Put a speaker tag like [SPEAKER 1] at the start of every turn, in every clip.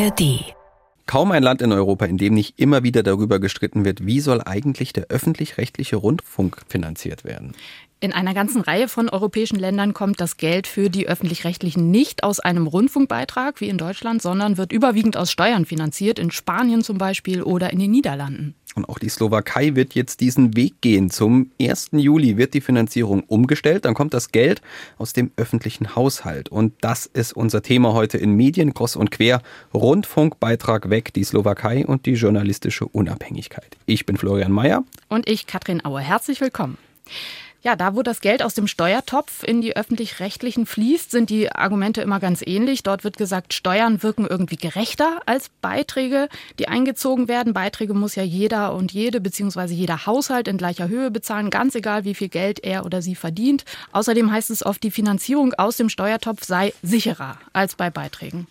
[SPEAKER 1] ARD. Kaum ein Land in Europa, in dem nicht immer wieder darüber gestritten wird, wie soll eigentlich der öffentlich-rechtliche Rundfunk finanziert werden.
[SPEAKER 2] In einer ganzen Reihe von europäischen Ländern kommt das Geld für die öffentlich-rechtlichen nicht aus einem Rundfunkbeitrag wie in Deutschland, sondern wird überwiegend aus Steuern finanziert, in Spanien zum Beispiel oder in den Niederlanden.
[SPEAKER 1] Und auch die Slowakei wird jetzt diesen Weg gehen. Zum 1. Juli wird die Finanzierung umgestellt. Dann kommt das Geld aus dem öffentlichen Haushalt. Und das ist unser Thema heute in Medien, Cross und Quer. Rundfunkbeitrag weg, die Slowakei und die journalistische Unabhängigkeit. Ich bin Florian Mayer.
[SPEAKER 2] Und ich, Katrin Aue. Herzlich willkommen. Ja, da wo das Geld aus dem Steuertopf in die öffentlich-rechtlichen fließt, sind die Argumente immer ganz ähnlich. Dort wird gesagt, Steuern wirken irgendwie gerechter als Beiträge, die eingezogen werden. Beiträge muss ja jeder und jede beziehungsweise jeder Haushalt in gleicher Höhe bezahlen, ganz egal, wie viel Geld er oder sie verdient. Außerdem heißt es oft, die Finanzierung aus dem Steuertopf sei sicherer als bei Beiträgen.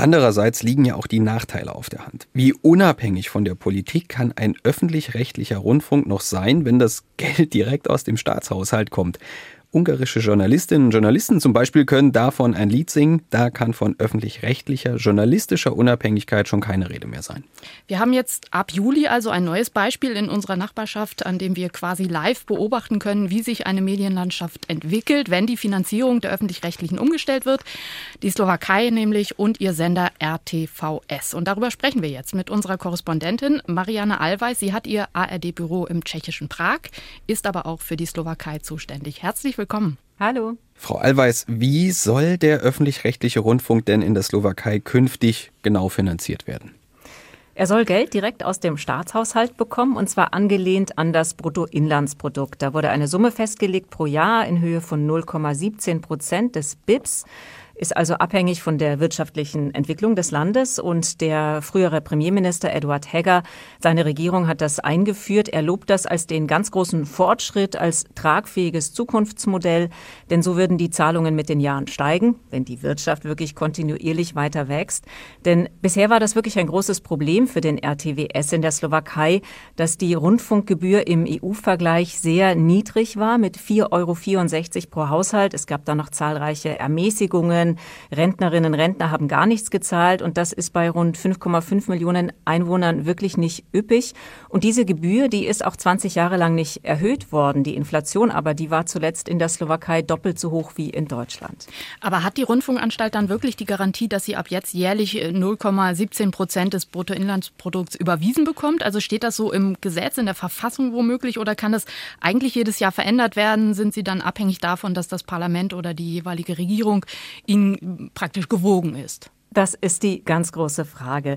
[SPEAKER 1] Andererseits liegen ja auch die Nachteile auf der Hand. Wie unabhängig von der Politik kann ein öffentlich-rechtlicher Rundfunk noch sein, wenn das Geld direkt aus dem Staatshaushalt kommt? Ungarische Journalistinnen und Journalisten zum Beispiel können davon ein Lied singen. Da kann von öffentlich-rechtlicher journalistischer Unabhängigkeit schon keine Rede mehr sein.
[SPEAKER 2] Wir haben jetzt ab Juli also ein neues Beispiel in unserer Nachbarschaft, an dem wir quasi live beobachten können, wie sich eine Medienlandschaft entwickelt, wenn die Finanzierung der öffentlich-rechtlichen umgestellt wird. Die Slowakei nämlich und ihr Sender RTVS. Und darüber sprechen wir jetzt mit unserer Korrespondentin Marianne Allweis. Sie hat ihr ARD-Büro im tschechischen Prag, ist aber auch für die Slowakei zuständig. Herzlich willkommen.
[SPEAKER 3] Hallo.
[SPEAKER 1] Frau Allweis, wie soll der öffentlich-rechtliche Rundfunk denn in der Slowakei künftig genau finanziert werden?
[SPEAKER 3] Er soll Geld direkt aus dem Staatshaushalt bekommen und zwar angelehnt an das Bruttoinlandsprodukt. Da wurde eine Summe festgelegt pro Jahr in Höhe von 0,17 Prozent des BIPs ist also abhängig von der wirtschaftlichen Entwicklung des Landes. Und der frühere Premierminister Eduard Hegger, seine Regierung hat das eingeführt. Er lobt das als den ganz großen Fortschritt, als tragfähiges Zukunftsmodell. Denn so würden die Zahlungen mit den Jahren steigen, wenn die Wirtschaft wirklich kontinuierlich weiter wächst. Denn bisher war das wirklich ein großes Problem für den RTWS in der Slowakei, dass die Rundfunkgebühr im EU-Vergleich sehr niedrig war mit 4,64 Euro pro Haushalt. Es gab da noch zahlreiche Ermäßigungen. Rentnerinnen und Rentner haben gar nichts gezahlt und das ist bei rund 5,5 Millionen Einwohnern wirklich nicht üppig. Und diese Gebühr, die ist auch 20 Jahre lang nicht erhöht worden. Die Inflation aber, die war zuletzt in der Slowakei doppelt so hoch wie in Deutschland.
[SPEAKER 2] Aber hat die Rundfunkanstalt dann wirklich die Garantie, dass sie ab jetzt jährlich 0,17 äh, Prozent des Bruttoinlandsprodukts überwiesen bekommt? Also steht das so im Gesetz, in der Verfassung womöglich oder kann das eigentlich jedes Jahr verändert werden? Sind sie dann abhängig davon, dass das Parlament oder die jeweilige Regierung ihnen Ihnen praktisch gewogen ist?
[SPEAKER 3] Das ist die ganz große Frage.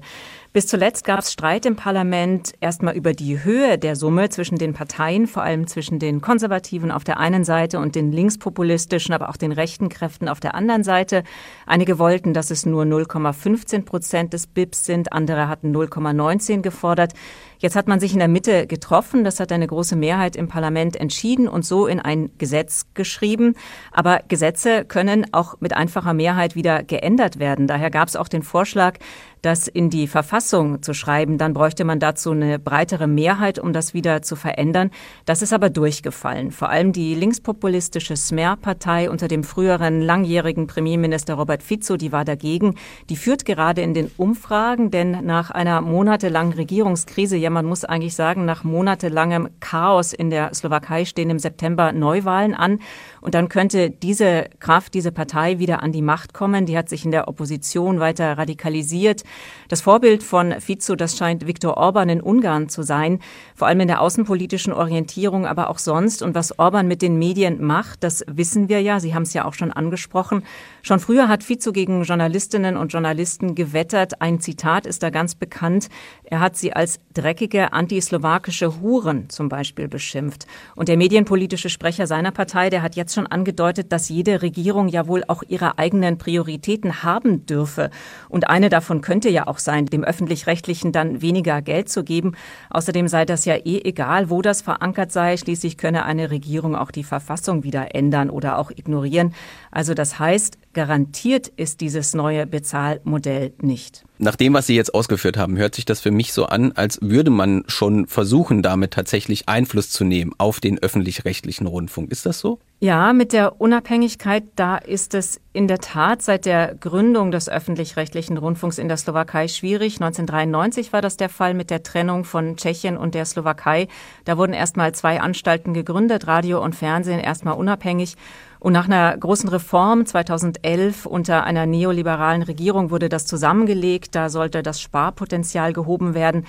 [SPEAKER 3] Bis zuletzt gab es Streit im Parlament erstmal über die Höhe der Summe zwischen den Parteien, vor allem zwischen den Konservativen auf der einen Seite und den linkspopulistischen, aber auch den rechten Kräften auf der anderen Seite. Einige wollten, dass es nur 0,15 Prozent des BIPs sind, andere hatten 0,19 gefordert. Jetzt hat man sich in der Mitte getroffen. Das hat eine große Mehrheit im Parlament entschieden und so in ein Gesetz geschrieben. Aber Gesetze können auch mit einfacher Mehrheit wieder geändert werden. Daher gab es auch den Vorschlag, das in die Verfassung zu schreiben, dann bräuchte man dazu eine breitere Mehrheit, um das wieder zu verändern. Das ist aber durchgefallen. Vor allem die linkspopulistische Smer-Partei unter dem früheren langjährigen Premierminister Robert Fico, die war dagegen. Die führt gerade in den Umfragen, denn nach einer monatelangen Regierungskrise, ja man muss eigentlich sagen, nach monatelangem Chaos in der Slowakei stehen im September Neuwahlen an. Und dann könnte diese Kraft, diese Partei wieder an die Macht kommen. Die hat sich in der Opposition weiter radikalisiert. Das Vorbild von Fico, das scheint Viktor Orban in Ungarn zu sein, vor allem in der außenpolitischen Orientierung, aber auch sonst. Und was Orban mit den Medien macht, das wissen wir ja. Sie haben es ja auch schon angesprochen. Schon früher hat Fico gegen Journalistinnen und Journalisten gewettert. Ein Zitat ist da ganz bekannt. Er hat sie als dreckige antislowakische Huren zum Beispiel beschimpft. Und der medienpolitische Sprecher seiner Partei, der hat jetzt schon angedeutet, dass jede Regierung ja wohl auch ihre eigenen Prioritäten haben dürfe. Und eine davon könnte könnte ja auch sein, dem öffentlich-rechtlichen dann weniger Geld zu geben. Außerdem sei das ja eh egal, wo das verankert sei. Schließlich könne eine Regierung auch die Verfassung wieder ändern oder auch ignorieren. Also das heißt, garantiert ist dieses neue Bezahlmodell nicht.
[SPEAKER 1] Nach dem, was Sie jetzt ausgeführt haben, hört sich das für mich so an, als würde man schon versuchen, damit tatsächlich Einfluss zu nehmen auf den öffentlich-rechtlichen Rundfunk. Ist das so?
[SPEAKER 3] Ja, mit der Unabhängigkeit, da ist es in der Tat seit der Gründung des öffentlich-rechtlichen Rundfunks in der Slowakei schwierig. 1993 war das der Fall mit der Trennung von Tschechien und der Slowakei. Da wurden erstmal zwei Anstalten gegründet, Radio und Fernsehen erstmal unabhängig. Und nach einer großen Reform 2011 unter einer neoliberalen Regierung wurde das zusammengelegt. Da sollte das Sparpotenzial gehoben werden.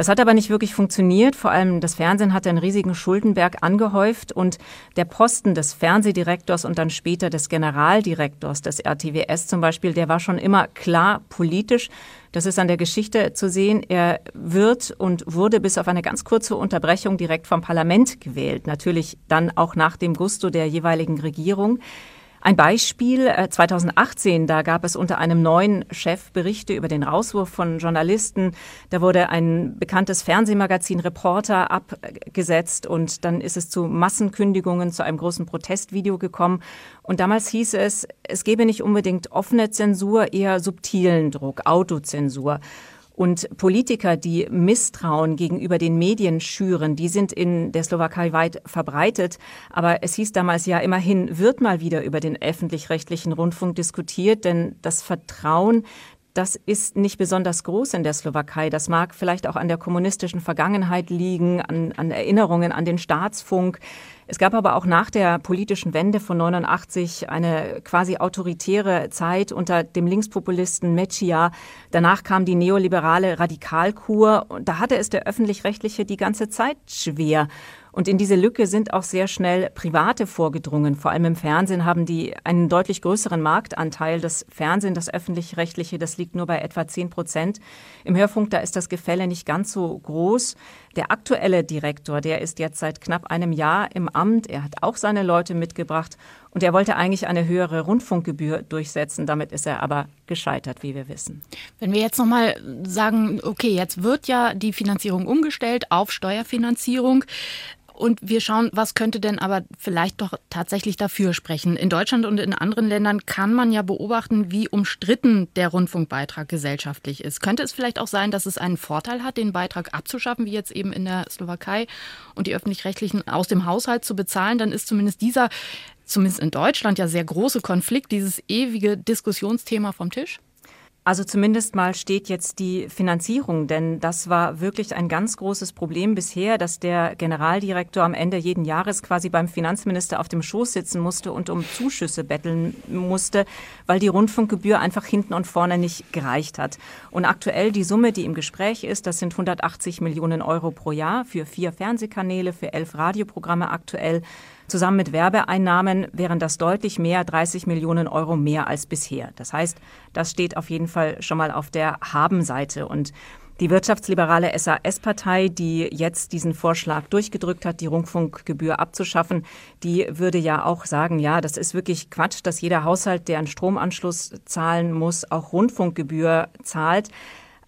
[SPEAKER 3] Das hat aber nicht wirklich funktioniert. Vor allem das Fernsehen hatte einen riesigen Schuldenberg angehäuft und der Posten des Fernsehdirektors und dann später des Generaldirektors des RTWS zum Beispiel, der war schon immer klar politisch. Das ist an der Geschichte zu sehen. Er wird und wurde bis auf eine ganz kurze Unterbrechung direkt vom Parlament gewählt. Natürlich dann auch nach dem Gusto der jeweiligen Regierung. Ein Beispiel 2018, äh, da gab es unter einem neuen Chef Berichte über den Rauswurf von Journalisten. Da wurde ein bekanntes Fernsehmagazin Reporter abgesetzt und dann ist es zu Massenkündigungen, zu einem großen Protestvideo gekommen. Und damals hieß es, es gebe nicht unbedingt offene Zensur, eher subtilen Druck, Autozensur. Und Politiker, die Misstrauen gegenüber den Medien schüren, die sind in der Slowakei weit verbreitet. Aber es hieß damals ja immerhin, wird mal wieder über den öffentlich-rechtlichen Rundfunk diskutiert, denn das Vertrauen, das ist nicht besonders groß in der Slowakei. Das mag vielleicht auch an der kommunistischen Vergangenheit liegen, an, an Erinnerungen an den Staatsfunk. Es gab aber auch nach der politischen Wende von 89 eine quasi autoritäre Zeit unter dem Linkspopulisten Meccia. Danach kam die neoliberale Radikalkur und da hatte es der öffentlich-rechtliche die ganze Zeit schwer. Und in diese Lücke sind auch sehr schnell Private vorgedrungen. Vor allem im Fernsehen haben die einen deutlich größeren Marktanteil. Das Fernsehen, das öffentlich-rechtliche, das liegt nur bei etwa 10 Prozent. Im Hörfunk, da ist das Gefälle nicht ganz so groß. Der aktuelle Direktor, der ist jetzt seit knapp einem Jahr im Amt. Er hat auch seine Leute mitgebracht und er wollte eigentlich eine höhere Rundfunkgebühr durchsetzen. Damit ist er aber gescheitert, wie wir wissen.
[SPEAKER 2] Wenn wir jetzt nochmal sagen, okay, jetzt wird ja die Finanzierung umgestellt auf Steuerfinanzierung. Und wir schauen, was könnte denn aber vielleicht doch tatsächlich dafür sprechen. In Deutschland und in anderen Ländern kann man ja beobachten, wie umstritten der Rundfunkbeitrag gesellschaftlich ist. Könnte es vielleicht auch sein, dass es einen Vorteil hat, den Beitrag abzuschaffen, wie jetzt eben in der Slowakei und die öffentlich-rechtlichen aus dem Haushalt zu bezahlen? Dann ist zumindest dieser, zumindest in Deutschland ja sehr große Konflikt, dieses ewige Diskussionsthema vom Tisch?
[SPEAKER 3] Also zumindest mal steht jetzt die Finanzierung, denn das war wirklich ein ganz großes Problem bisher, dass der Generaldirektor am Ende jeden Jahres quasi beim Finanzminister auf dem Schoß sitzen musste und um Zuschüsse betteln musste, weil die Rundfunkgebühr einfach hinten und vorne nicht gereicht hat. Und aktuell die Summe, die im Gespräch ist, das sind 180 Millionen Euro pro Jahr für vier Fernsehkanäle, für elf Radioprogramme aktuell. Zusammen mit Werbeeinnahmen wären das deutlich mehr, 30 Millionen Euro mehr als bisher. Das heißt, das steht auf jeden Fall schon mal auf der Habenseite. Und die wirtschaftsliberale SAS-Partei, die jetzt diesen Vorschlag durchgedrückt hat, die Rundfunkgebühr abzuschaffen, die würde ja auch sagen, ja, das ist wirklich Quatsch, dass jeder Haushalt, der einen Stromanschluss zahlen muss, auch Rundfunkgebühr zahlt.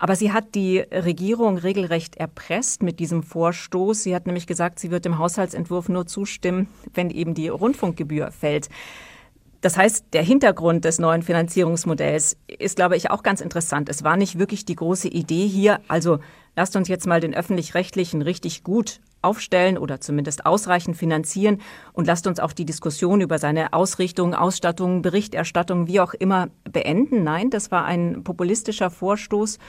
[SPEAKER 3] Aber sie hat die Regierung regelrecht erpresst mit diesem Vorstoß. Sie hat nämlich gesagt, sie wird dem Haushaltsentwurf nur zustimmen, wenn eben die Rundfunkgebühr fällt. Das heißt, der Hintergrund des neuen Finanzierungsmodells ist, glaube ich, auch ganz interessant. Es war nicht wirklich die große Idee hier, also lasst uns jetzt mal den öffentlich-rechtlichen richtig gut aufstellen oder zumindest ausreichend finanzieren und lasst uns auch die Diskussion über seine Ausrichtung, Ausstattung, Berichterstattung, wie auch immer beenden. Nein, das war ein populistischer Vorstoß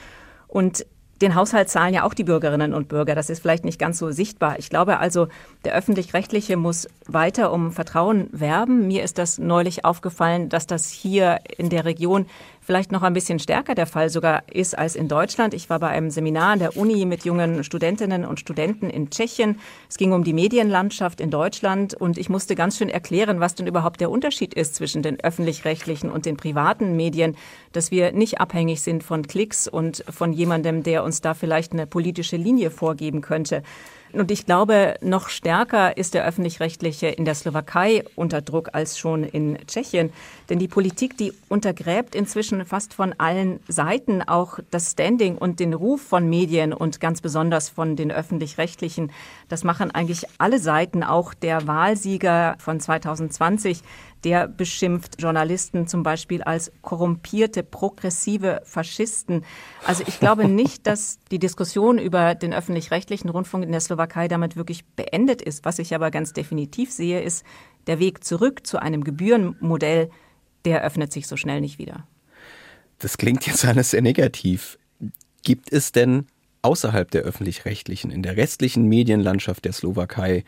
[SPEAKER 3] und den Haushalt zahlen ja auch die Bürgerinnen und Bürger. Das ist vielleicht nicht ganz so sichtbar. Ich glaube also, der öffentlich-rechtliche muss weiter um Vertrauen werben. Mir ist das neulich aufgefallen, dass das hier in der Region vielleicht noch ein bisschen stärker der Fall sogar ist als in Deutschland. Ich war bei einem Seminar an der Uni mit jungen Studentinnen und Studenten in Tschechien. Es ging um die Medienlandschaft in Deutschland und ich musste ganz schön erklären, was denn überhaupt der Unterschied ist zwischen den öffentlich-rechtlichen und den privaten Medien, dass wir nicht abhängig sind von Klicks und von jemandem, der uns da vielleicht eine politische Linie vorgeben könnte. Und ich glaube, noch stärker ist der öffentlich-rechtliche in der Slowakei unter Druck als schon in Tschechien. Denn die Politik, die untergräbt inzwischen fast von allen Seiten auch das Standing und den Ruf von Medien und ganz besonders von den öffentlich-rechtlichen. Das machen eigentlich alle Seiten, auch der Wahlsieger von 2020, Der beschimpft Journalisten zum Beispiel als korrumpierte, progressive Faschisten. Also ich glaube nicht, dass die Diskussion über den öffentlich-rechtlichen Rundfunk in der Slowakei damit wirklich beendet ist. Was ich aber ganz definitiv sehe, ist, der Weg zurück zu einem Gebührenmodell, der öffnet sich so schnell nicht wieder.
[SPEAKER 1] Das klingt jetzt alles sehr negativ. Gibt es denn außerhalb der öffentlich-rechtlichen, in der restlichen Medienlandschaft der Slowakei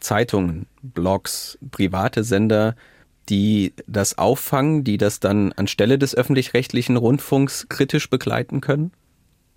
[SPEAKER 1] Zeitungen, Blogs, private Sender, die das auffangen, die das dann anstelle des öffentlich-rechtlichen Rundfunks kritisch begleiten können?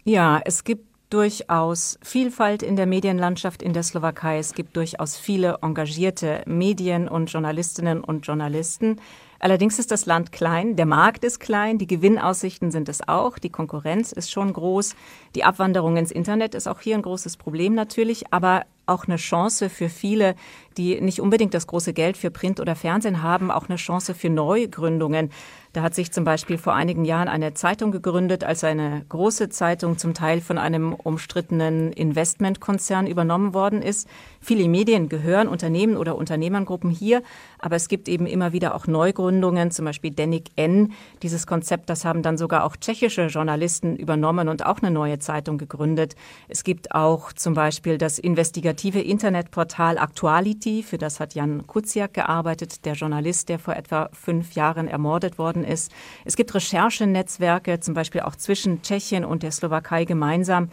[SPEAKER 3] Ja, es gibt durchaus Vielfalt in der Medienlandschaft in der Slowakei. Es gibt durchaus viele engagierte Medien und Journalistinnen und Journalisten. Allerdings ist das Land klein, der Markt ist klein, die Gewinnaussichten sind es auch, die Konkurrenz ist schon groß, die Abwanderung ins Internet ist auch hier ein großes Problem natürlich, aber auch eine Chance für viele, die nicht unbedingt das große Geld für Print oder Fernsehen haben, auch eine Chance für Neugründungen. Da hat sich zum Beispiel vor einigen Jahren eine Zeitung gegründet, als eine große Zeitung zum Teil von einem umstrittenen Investmentkonzern übernommen worden ist. Viele Medien gehören Unternehmen oder Unternehmergruppen hier, aber es gibt eben immer wieder auch Neugründungen, zum Beispiel Denik N. Dieses Konzept, das haben dann sogar auch tschechische Journalisten übernommen und auch eine neue Zeitung gegründet. Es gibt auch zum Beispiel das investigative Internetportal Actuality, für das hat Jan Kuciak gearbeitet, der Journalist, der vor etwa fünf Jahren ermordet worden ist. Es gibt Recherchenetzwerke, zum Beispiel auch zwischen Tschechien und der Slowakei gemeinsam.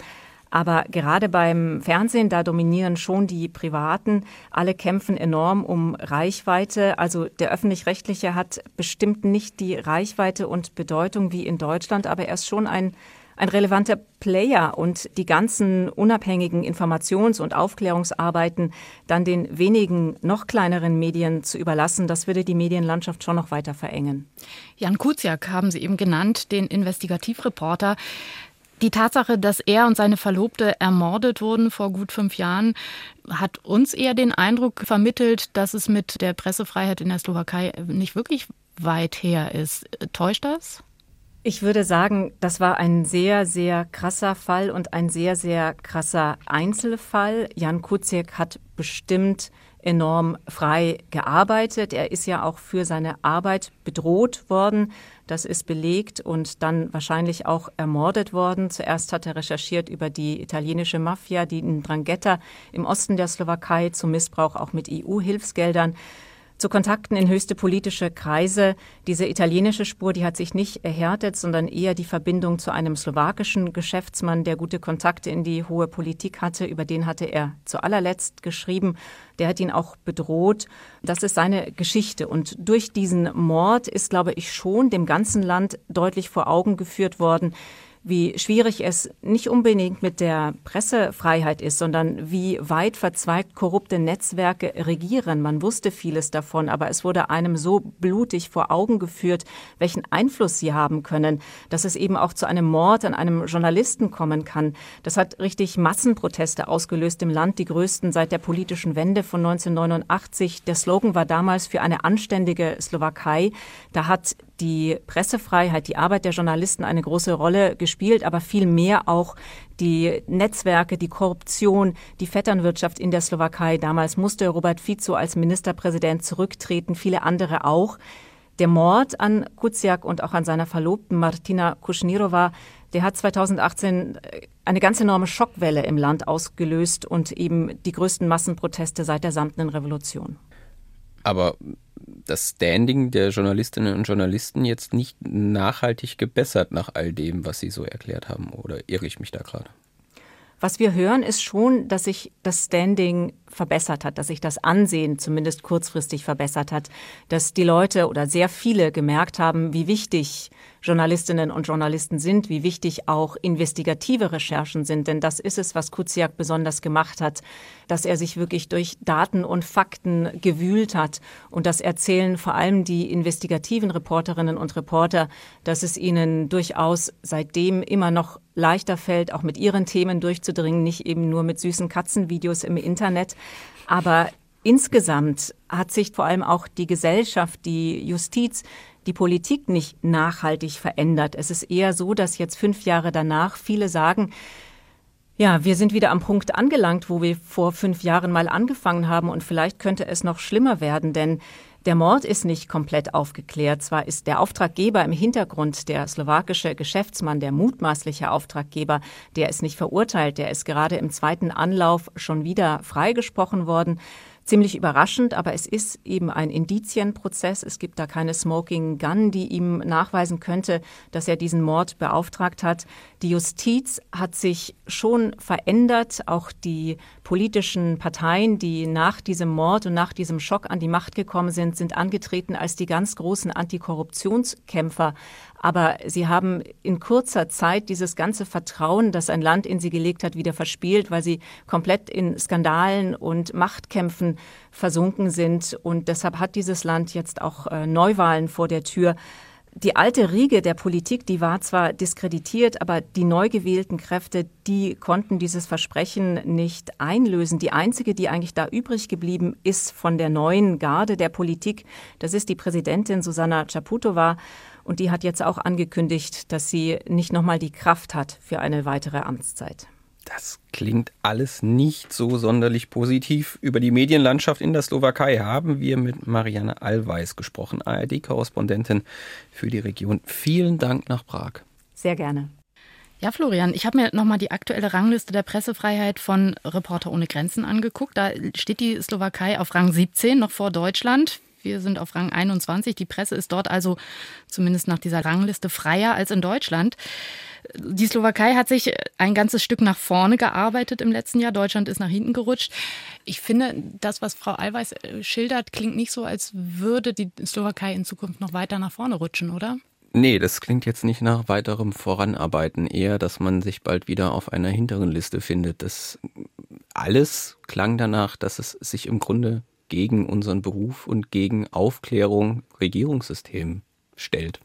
[SPEAKER 3] Aber gerade beim Fernsehen, da dominieren schon die Privaten. Alle kämpfen enorm um Reichweite. Also der öffentlich-rechtliche hat bestimmt nicht die Reichweite und Bedeutung wie in Deutschland, aber er ist schon ein ein relevanter Player und die ganzen unabhängigen Informations- und Aufklärungsarbeiten dann den wenigen noch kleineren Medien zu überlassen, das würde die Medienlandschaft schon noch weiter verengen.
[SPEAKER 2] Jan Kuciak haben Sie eben genannt, den Investigativreporter. Die Tatsache, dass er und seine Verlobte ermordet wurden vor gut fünf Jahren, hat uns eher den Eindruck vermittelt, dass es mit der Pressefreiheit in der Slowakei nicht wirklich weit her ist. Täuscht das?
[SPEAKER 3] Ich würde sagen, das war ein sehr, sehr krasser Fall und ein sehr, sehr krasser Einzelfall. Jan Kuciak hat bestimmt enorm frei gearbeitet. Er ist ja auch für seine Arbeit bedroht worden. Das ist belegt und dann wahrscheinlich auch ermordet worden. Zuerst hat er recherchiert über die italienische Mafia, die in Drangheta im Osten der Slowakei zum Missbrauch auch mit EU-Hilfsgeldern zu Kontakten in höchste politische Kreise. Diese italienische Spur, die hat sich nicht erhärtet, sondern eher die Verbindung zu einem slowakischen Geschäftsmann, der gute Kontakte in die hohe Politik hatte. Über den hatte er zu allerletzt geschrieben. Der hat ihn auch bedroht. Das ist seine Geschichte. Und durch diesen Mord ist, glaube ich, schon dem ganzen Land deutlich vor Augen geführt worden, wie schwierig es nicht unbedingt mit der Pressefreiheit ist, sondern wie weit verzweigt korrupte Netzwerke regieren. Man wusste vieles davon, aber es wurde einem so blutig vor Augen geführt, welchen Einfluss sie haben können, dass es eben auch zu einem Mord an einem Journalisten kommen kann. Das hat richtig Massenproteste ausgelöst im Land, die größten seit der politischen Wende von 1989. Der Slogan war damals für eine anständige Slowakei. Da hat die Pressefreiheit, die Arbeit der Journalisten eine große Rolle gespielt, aber viel mehr auch die Netzwerke, die Korruption, die Vetternwirtschaft in der Slowakei. Damals musste Robert Fico als Ministerpräsident zurücktreten, viele andere auch. Der Mord an Kuciak und auch an seiner Verlobten Martina Kuschnirova, der hat 2018 eine ganz enorme Schockwelle im Land ausgelöst und eben die größten Massenproteste seit der samtenen Revolution.
[SPEAKER 1] Aber das Standing der Journalistinnen und Journalisten jetzt nicht nachhaltig gebessert nach all dem, was Sie so erklärt haben? Oder irre ich mich da gerade?
[SPEAKER 3] Was wir hören, ist schon, dass sich das Standing verbessert hat, dass sich das Ansehen zumindest kurzfristig verbessert hat, dass die Leute oder sehr viele gemerkt haben, wie wichtig Journalistinnen und Journalisten sind, wie wichtig auch investigative Recherchen sind. Denn das ist es, was Kuziak besonders gemacht hat, dass er sich wirklich durch Daten und Fakten gewühlt hat. Und das erzählen vor allem die investigativen Reporterinnen und Reporter, dass es ihnen durchaus seitdem immer noch leichter fällt, auch mit ihren Themen durchzudringen, nicht eben nur mit süßen Katzenvideos im Internet. Aber insgesamt hat sich vor allem auch die Gesellschaft, die Justiz, die Politik nicht nachhaltig verändert. Es ist eher so, dass jetzt fünf Jahre danach viele sagen, ja, wir sind wieder am Punkt angelangt, wo wir vor fünf Jahren mal angefangen haben und vielleicht könnte es noch schlimmer werden, denn Der Mord ist nicht komplett aufgeklärt. Zwar ist der Auftraggeber im Hintergrund, der slowakische Geschäftsmann, der mutmaßliche Auftraggeber, der ist nicht verurteilt. Der ist gerade im zweiten Anlauf schon wieder freigesprochen worden ziemlich überraschend, aber es ist eben ein Indizienprozess. Es gibt da keine Smoking Gun, die ihm nachweisen könnte, dass er diesen Mord beauftragt hat. Die Justiz hat sich schon verändert. Auch die politischen Parteien, die nach diesem Mord und nach diesem Schock an die Macht gekommen sind, sind angetreten als die ganz großen Antikorruptionskämpfer. Aber sie haben in kurzer Zeit dieses ganze Vertrauen, das ein Land in sie gelegt hat, wieder verspielt, weil sie komplett in Skandalen und Machtkämpfen versunken sind. Und deshalb hat dieses Land jetzt auch äh, Neuwahlen vor der Tür. Die alte Riege der Politik, die war zwar diskreditiert, aber die neu gewählten Kräfte, die konnten dieses Versprechen nicht einlösen. Die einzige, die eigentlich da übrig geblieben ist von der neuen Garde der Politik, das ist die Präsidentin Susanna Chaputova. Und die hat jetzt auch angekündigt, dass sie nicht nochmal die Kraft hat für eine weitere Amtszeit.
[SPEAKER 1] Das klingt alles nicht so sonderlich positiv. Über die Medienlandschaft in der Slowakei haben wir mit Marianne Allweis gesprochen, ARD-Korrespondentin für die Region. Vielen Dank nach Prag.
[SPEAKER 3] Sehr gerne.
[SPEAKER 2] Ja, Florian, ich habe mir nochmal die aktuelle Rangliste der Pressefreiheit von Reporter ohne Grenzen angeguckt. Da steht die Slowakei auf Rang 17, noch vor Deutschland. Wir sind auf Rang 21. Die Presse ist dort also zumindest nach dieser Rangliste freier als in Deutschland. Die Slowakei hat sich ein ganzes Stück nach vorne gearbeitet im letzten Jahr. Deutschland ist nach hinten gerutscht. Ich finde, das, was Frau Allweis äh, schildert, klingt nicht so, als würde die Slowakei in Zukunft noch weiter nach vorne rutschen, oder?
[SPEAKER 1] Nee, das klingt jetzt nicht nach weiterem Voranarbeiten, eher, dass man sich bald wieder auf einer hinteren Liste findet. Das alles klang danach, dass es sich im Grunde gegen unseren Beruf und gegen Aufklärung, Regierungssystem stellt.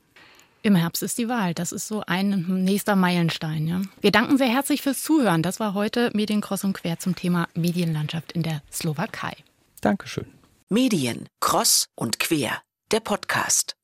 [SPEAKER 2] Im Herbst ist die Wahl. Das ist so ein nächster Meilenstein. Ja. Wir danken sehr herzlich fürs Zuhören. Das war heute Medienkross und Quer zum Thema Medienlandschaft in der Slowakei.
[SPEAKER 1] Dankeschön.
[SPEAKER 4] Medien, Cross und Quer, der Podcast.